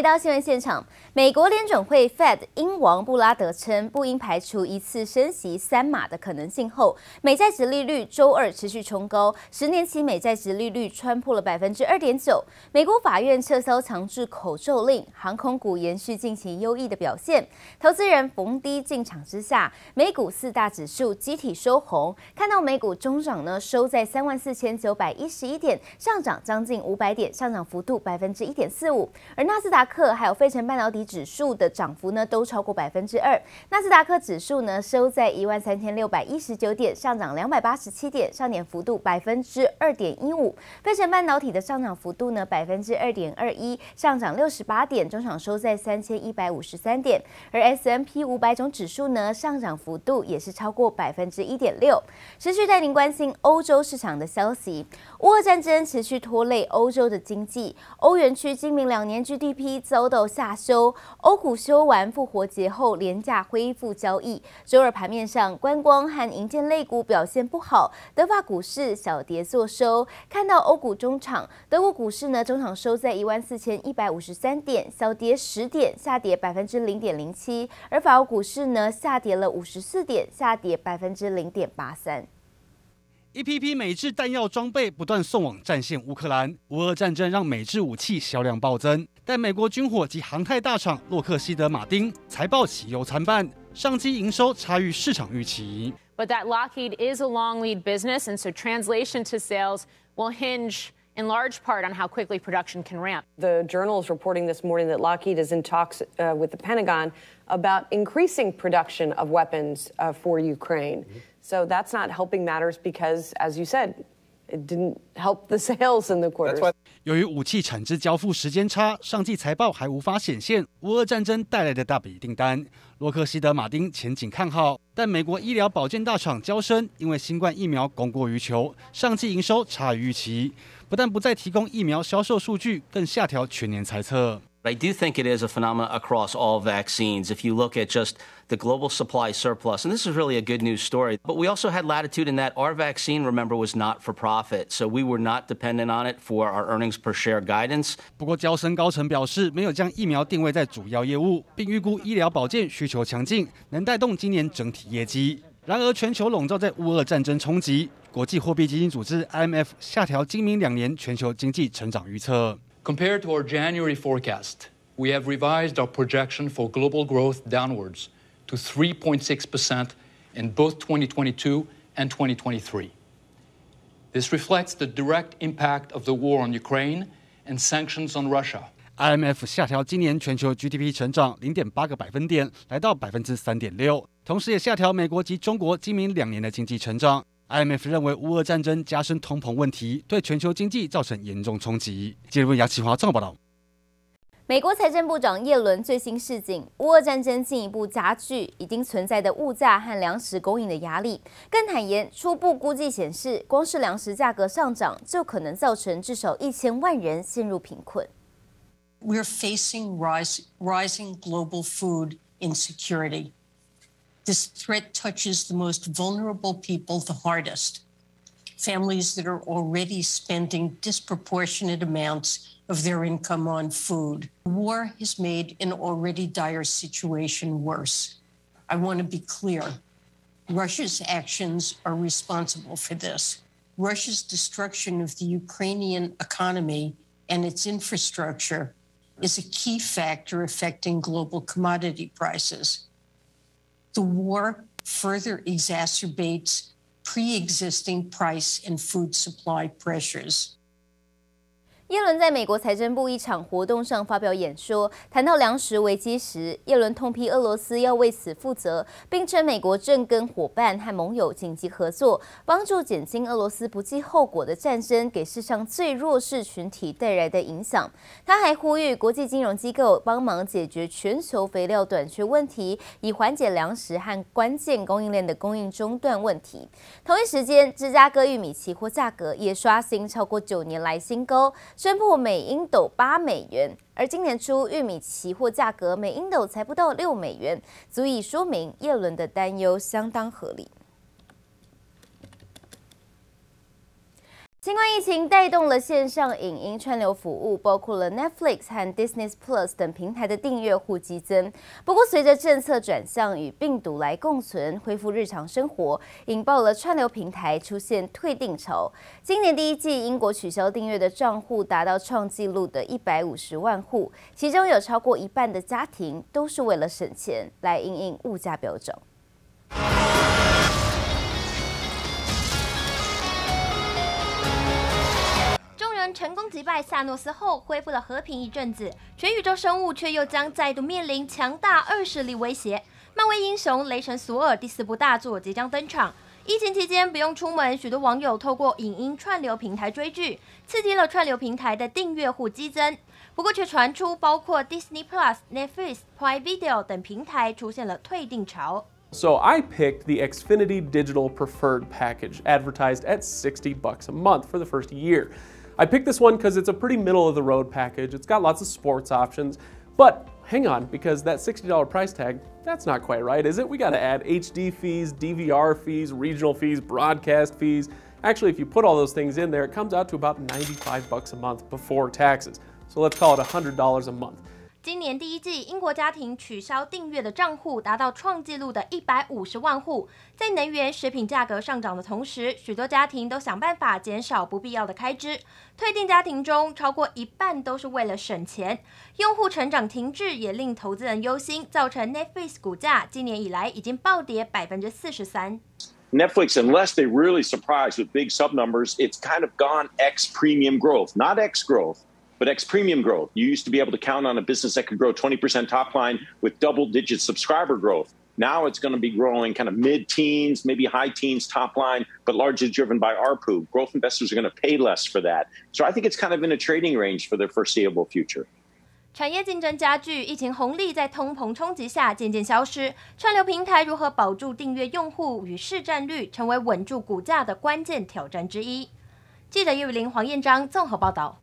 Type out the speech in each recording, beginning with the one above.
回到新闻现场，美国联准会 Fed 鹰王布拉德称，不应排除一次升息三码的可能性后，美债殖利率周二持续冲高，十年期美债殖利率穿破了百分之二点九。美国法院撤销强制口罩令，航空股延续进行优异的表现，投资人逢低进场之下，美股四大指数集体收红，看到美股中涨呢，收在三万四千九百一十一点，上涨将近五百点，上涨幅度百分之一点四五，而纳斯达。克还有费城半导体指数的涨幅呢，都超过百分之二。纳斯达克指数呢，收在一万三千六百一十九点，上涨两百八十七点，上涨幅度百分之二点一五。费城半导体的上涨幅度呢，百分之二点二一，上涨六十八点，中场收在三千一百五十三点。而 S M P 五百种指数呢，上涨幅度也是超过百分之一点六。持续带您关心欧洲市场的消息，乌俄战争持续拖累欧洲的经济，欧元区今明两年 G D P 遭到下修，欧股休完复活节后廉价恢复交易。周二盘面上，观光和银建类股表现不好，德法股市小跌作收。看到欧股中场，德国股市呢中场收在一万四千一百五十三点，小跌十点，下跌百分之零点零七。而法国股市呢下跌了五十四点，下跌百分之零点八三。一批批美制弹药装备不断送往战线乌克兰，乌俄战争让美制武器销量暴增，但美国军火及航太大厂洛克希德马丁财报喜忧参半，上季营收差于市场预期。But that Lockheed is a long lead business, and so translation to sales will hinge in large part on how quickly production can ramp. The journal is reporting this morning that Lockheed is in talks uh, with the Pentagon about increasing production of weapons uh, for Ukraine. So that's not helping matters because, as you said, it didn't help the sales in the quarter. 由于武器产值交付时间差，上季财报还无法显现乌俄战争带来的大笔订单。洛克希德马丁前景看好，但美国医疗保健大厂交生因为新冠疫苗供过于求，上季营收差于预期，不但不再提供疫苗销售数据，更下调全年猜测。I do think it is a phenomenon across all vaccines. If you look at just the global supply surplus, and this is really a good news story, but we also had latitude in that our vaccine, remember, was not for profit, so we were not dependent on it for our earnings per share guidance. 不过，娇生高层表示，没有将疫苗定位在主要业务，并预估医疗保健需求强劲，能带动今年整体业绩。然而，全球笼罩在乌俄战争冲击，国际货币基金组织 IMF 下调今明两年全球经济成长预测。 Compared to our January forecast, we have revised our projection for global growth downwards to 3.6% in both 2022 and 2023. This reflects the direct impact of the war on Ukraine and sanctions on Russia. IMF 下调今年全球 GDP 成长零点八个百分点，来到百分之三点六，同时也下调美国及中国今明两年的经济成长。 IMF 认为乌俄战争加深通膨问题，对全球经济造成严重冲击。接着问杨启华综合报道。美国财政部长耶伦最新示警，乌俄战争进一步加剧已经存在的物价和粮食供应的压力，更坦言初步估计显示，光是粮食价格上涨就可能造成至少一千万人陷入贫困。We're facing rise, rising global food insecurity. This threat touches the most vulnerable people the hardest. Families that are already spending disproportionate amounts of their income on food. War has made an already dire situation worse. I want to be clear. Russia's actions are responsible for this. Russia's destruction of the Ukrainian economy and its infrastructure is a key factor affecting global commodity prices. The war further exacerbates pre-existing price and food supply pressures. 耶伦在美国财政部一场活动上发表演说，谈到粮食危机时，耶伦痛批俄罗斯要为此负责，并称美国正跟伙伴和盟友紧急合作，帮助减轻俄罗斯不计后果的战争给世上最弱势群体带来的影响。他还呼吁国际金融机构帮忙解决全球肥料短缺问题，以缓解粮食和关键供应链的供应中断问题。同一时间，芝加哥玉米期货价格也刷新超过九年来新高。宣布每英斗八美元，而今年初玉米期货价格每英斗才不到六美元，足以说明耶伦的担忧相当合理。新冠疫情带动了线上影音串流服务，包括了 Netflix 和 Disney Plus 等平台的订阅户激增。不过，随着政策转向与病毒来共存，恢复日常生活，引爆了串流平台出现退订潮。今年第一季，英国取消订阅的账户达到创纪录的一百五十万户，其中有超过一半的家庭都是为了省钱来应应物价飙涨。成功击败萨诺斯后，恢复了和平一阵子，全宇宙生物却又将再度面临强大二势力威胁。漫威英雄雷神索尔第四部大作即将登场。疫情期间不用出门，许多网友透过影音串流平台追剧，刺激了串流平台的订阅户激增。不过却传出包括 Disney Plus、Netflix、Prime Video 等平台出现了退订潮。So I picked the Xfinity Digital Preferred package, advertised at 60 bucks a month for the first year. I picked this one because it's a pretty middle of the road package. It's got lots of sports options, but hang on, because that $60 price tag, that's not quite right, is it? We got to add HD fees, DVR fees, regional fees, broadcast fees. Actually, if you put all those things in there, it comes out to about 95 bucks a month before taxes. So let's call it $100 a month. 今年第一季，英国家庭取消订阅的账户达到创纪录的一百五十万户。在能源、食品价格上涨的同时，许多家庭都想办法减少不必要的开支。退订家庭中，超过一半都是为了省钱。用户成长停滞也令投资人忧心，造成 Netflix 股价今年以来已经暴跌百分之四十三。Netflix, unless they really surprise with big sub numbers, it's kind of gone X premium growth, not X growth. But X premium growth, you used to be able to count on a business that could grow 20% top line with double digit subscriber growth. Now it's going to be growing kind of mid teens, maybe high teens top line, but largely driven by ARPU. Growth investors are going to pay less for that. So I think it's kind of in a trading range for the foreseeable future. 产业竞争加剧，疫情红利在通膨冲击下渐渐消失。串流平台如何保住订阅用户与市占率，成为稳住股价的关键挑战之一。记者叶雨林、黄彦章综合报道。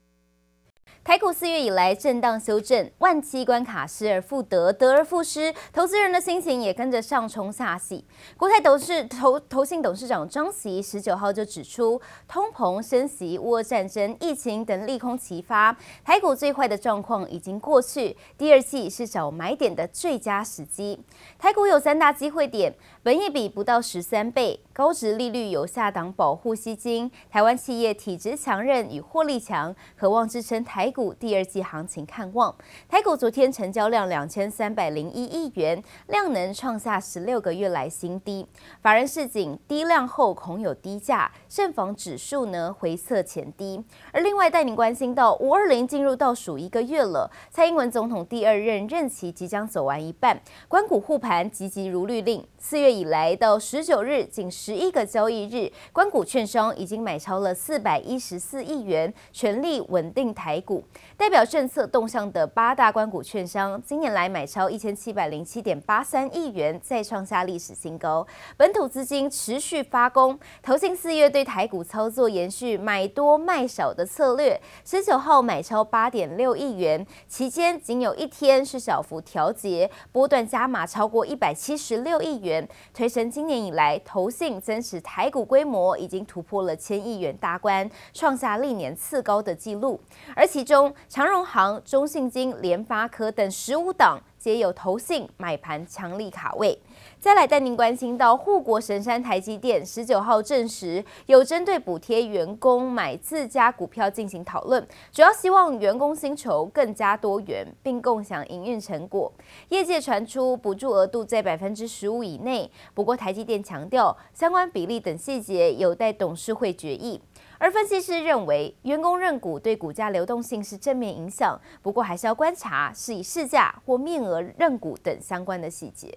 台股四月以来震荡修正，万七关卡失而复得，得而复失，投资人的心情也跟着上冲下洗。国泰董事投投信董事长张锡十九号就指出，通膨升息、乌俄战争、疫情等利空齐发，台股最坏的状况已经过去，第二季是找买点的最佳时机。台股有三大机会点，本益比不到十三倍，高值利率有下档保护吸金，台湾企业体质强韧与获利强，渴望支撑台股第二季行情看望。台股昨天成交量两千三百零一亿元，量能创下十六个月来新低。法人市井，低量后恐有低价，慎防指数呢回测前低。而另外带您关心到五二零进入倒数一个月了，蔡英文总统第二任任期即将走完一半，关股护盘急急如律令。四月以来到十九日，仅十一个交易日，官股券商已经买超了四百一十四亿元，全力稳定台股。代表政策动向的八大官股券商，今年来买超一千七百零七点八三亿元，再创下历史新高。本土资金持续发功，投信四月对台股操作延续买多卖少的策略，十九号买超八点六亿元，期间仅有一天是小幅调节，波段加码超过一百七十六亿元，推升今年以来投信增持台股规模已经突破了千亿元大关，创下历年次高的纪录，而其中。长荣行、中信金、联发科等十五档皆有投信买盘强力卡位。再来带您关心到护国神山台积电十九号证实有针对补贴员工买自家股票进行讨论，主要希望员工薪酬更加多元，并共享营运成果。业界传出补助额度在百分之十五以内，不过台积电强调相关比例等细节有待董事会决议。而分析师认为，员工认股对股价流动性是正面影响，不过还是要观察是以市价或面额认股等相关的细节。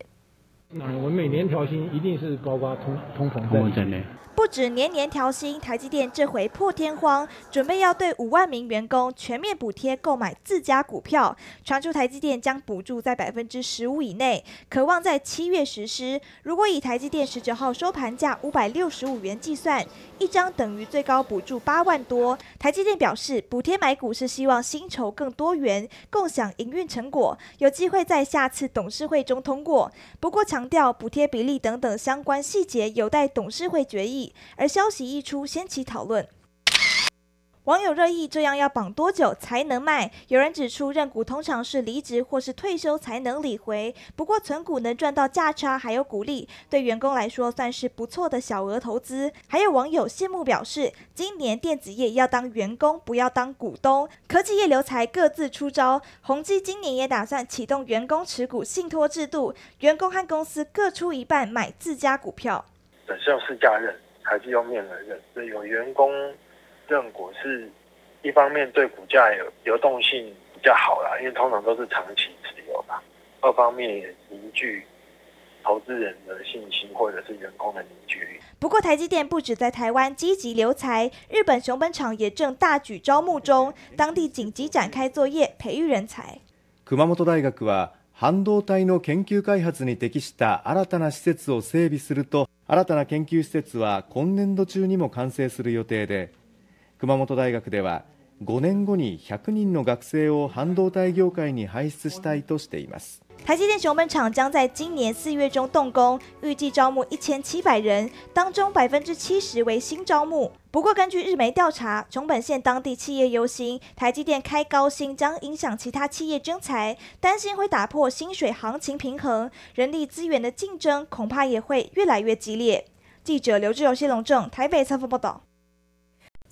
那我们每年调薪一定是包括通通膨在内。不止年年调薪，台积电这回破天荒，准备要对五万名员工全面补贴购买自家股票。传出台积电将补助在百分之十五以内，渴望在七月实施。如果以台积电十九号收盘价五百六十五元计算，一张等于最高补助八万多。台积电表示，补贴买股是希望薪酬更多元，共享营运成果，有机会在下次董事会中通过。不过强调补贴比例等等相关细节有待董事会决议。而消息一出，掀起讨论。网友热议：这样要绑多久才能卖？有人指出，认股通常是离职或是退休才能理回，不过存股能赚到价差还有股利，对员工来说算是不错的小额投资。还有网友羡慕表示，今年电子业要当员工，不要当股东。科技业留才各自出招，宏基今年也打算启动员工持股信托制度，员工和公司各出一半买自家股票。本是用市价认，还是用面额认？所以有员工。认股是一方面对股价有流动性比较好啦，因为通常都是长期持有吧。二方面也凝聚投资人的信心，或者是员工的凝聚力。不过，台积电不止在台湾积极留才，日本熊本厂也正大举招募中，当地紧急展开作业培育人才。熊本大学は半导体の研究开発に适した新たな施设を整备すると、新たな研究施设は今年度中にも完成する予定で。 熊本大学では5年后に100人の学生を半导体业界に辈出したいとしています。台积电熊本厂将在今年四月中动工，预计招募一千七百人，当中百分之七十为新招募。不过，根据日媒调查，熊本县当地企业忧心台积电开高薪将影响其他企业征才，担心会打破薪水行情平衡，人力资源的竞争恐怕也会越来越激烈。记者刘志柔、谢龙正台北采访报道。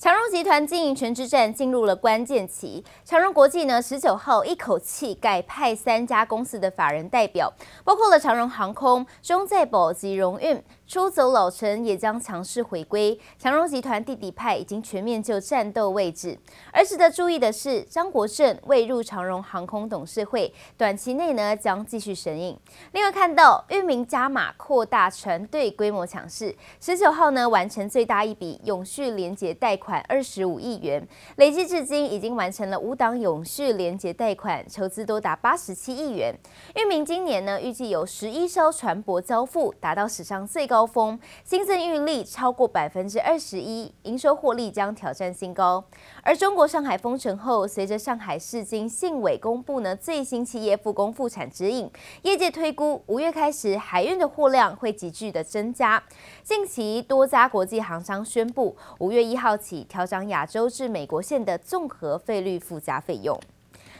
长荣集团经营权之战进入了关键期。长荣国际呢，十九号一口气改派三家公司的法人代表，包括了长荣航空、中在保及荣运。出走老臣也将强势回归，长荣集团弟弟派已经全面就战斗位置。而值得注意的是，张国政未入长荣航空董事会，短期内呢将继续神隐。另外看到裕民加码扩大船队规模强势，十九号呢完成最大一笔永续连结贷款二十五亿元，累计至今已经完成了五档永续连结贷款，筹资多达八十七亿元。裕民今年呢预计有十一艘船舶交付，达到史上最高。高峰新增运力超过百分之二十一，营收获利将挑战新高。而中国上海封城后，随着上海市经信委公布呢最新企业复工复产指引，业界推估五月开始海运的货量会急剧的增加。近期多家国际航商宣布，五月一号起调涨亚洲至美国线的综合费率附加费用。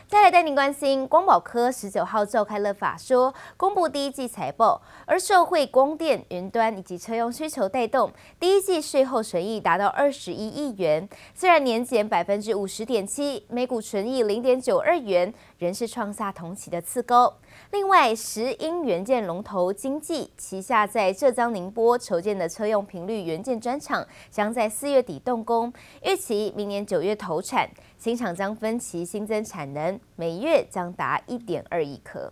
再来带您关心，光宝科十九号召开了法说，公布第一季财报，而受惠光电、云端以及车用需求带动，第一季税后损益达到二十一亿元，虽然年减百分之五十点七，每股纯益零点九二元，仍是创下同期的次高。另外，石英元件龙头精济旗下在浙江宁波筹建的车用频率元件专厂，将在四月底动工，预期明年九月投产。新厂将分期新增产能，每月将达一点二亿颗。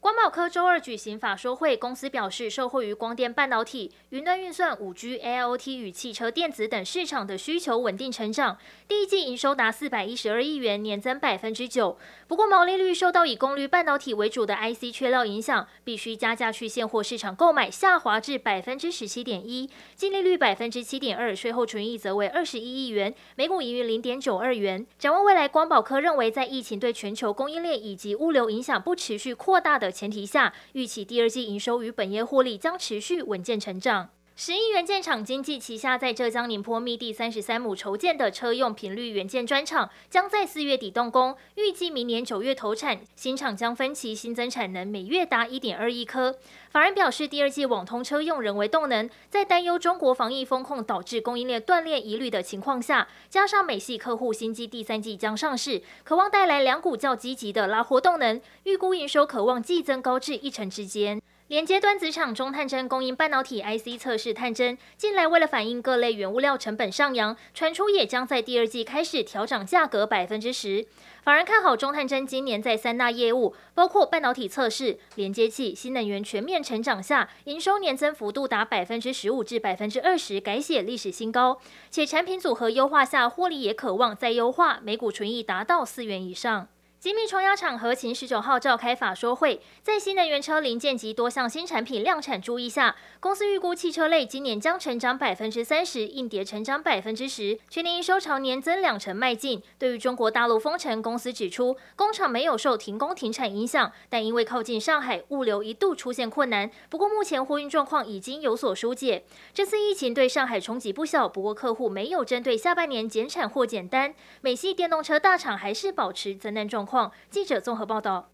光宝科周二举行法说会，公司表示，受惠于光电半导体、云端运算、五 G、AIoT 与汽车电子等市场的需求稳定成长，第一季营收达四百一十二亿元，年增百分之九。不过毛利率受到以功率半导体为主的 IC 缺料影响，必须加价去现货市场购买，下滑至百分之十七点一，净利率百分之七点二，税后纯益则为二十一亿元，每股盈余零点九二元。展望未来，光宝科认为，在疫情对全球供应链以及物流影响不持续扩大的前提下，预期第二季营收与本业获利将持续稳健成长。十亿元件厂经济旗下在浙江宁波密地三十三亩筹建的车用频率元件专厂，将在四月底动工，预计明年九月投产。新厂将分期新增产能，每月达一点二亿颗。法人表示，第二季网通车用人为动能，在担忧中国防疫风控导致供应链断裂疑虑的情况下，加上美系客户新机第三季将上市，可望带来两股较积极的拉货动能，预估营收可望季增高至一成之间。连接端子厂中探针供应半导体 IC 测试探针，近来为了反映各类原物料成本上扬，传出也将在第二季开始调涨价格百分之十。法人看好中探针今年在三大业务，包括半导体测试、连接器、新能源全面成长下，营收年增幅度达百分之十五至百分之二十，改写历史新高。且产品组合优化下，获利也可望再优化，每股纯益达到四元以上。精密冲压厂和勤十九号召开法说会，在新能源车零件及多项新产品量产注意下，公司预估汽车类今年将成长百分之三十，硬碟成长百分之十，全年营收朝年增两成迈进。对于中国大陆封城，公司指出，工厂没有受停工停产影响，但因为靠近上海，物流一度出现困难。不过目前货运状况已经有所疏解。这次疫情对上海冲击不小，不过客户没有针对下半年减产或减单。美系电动车大厂还是保持增单状况。记者综合报道。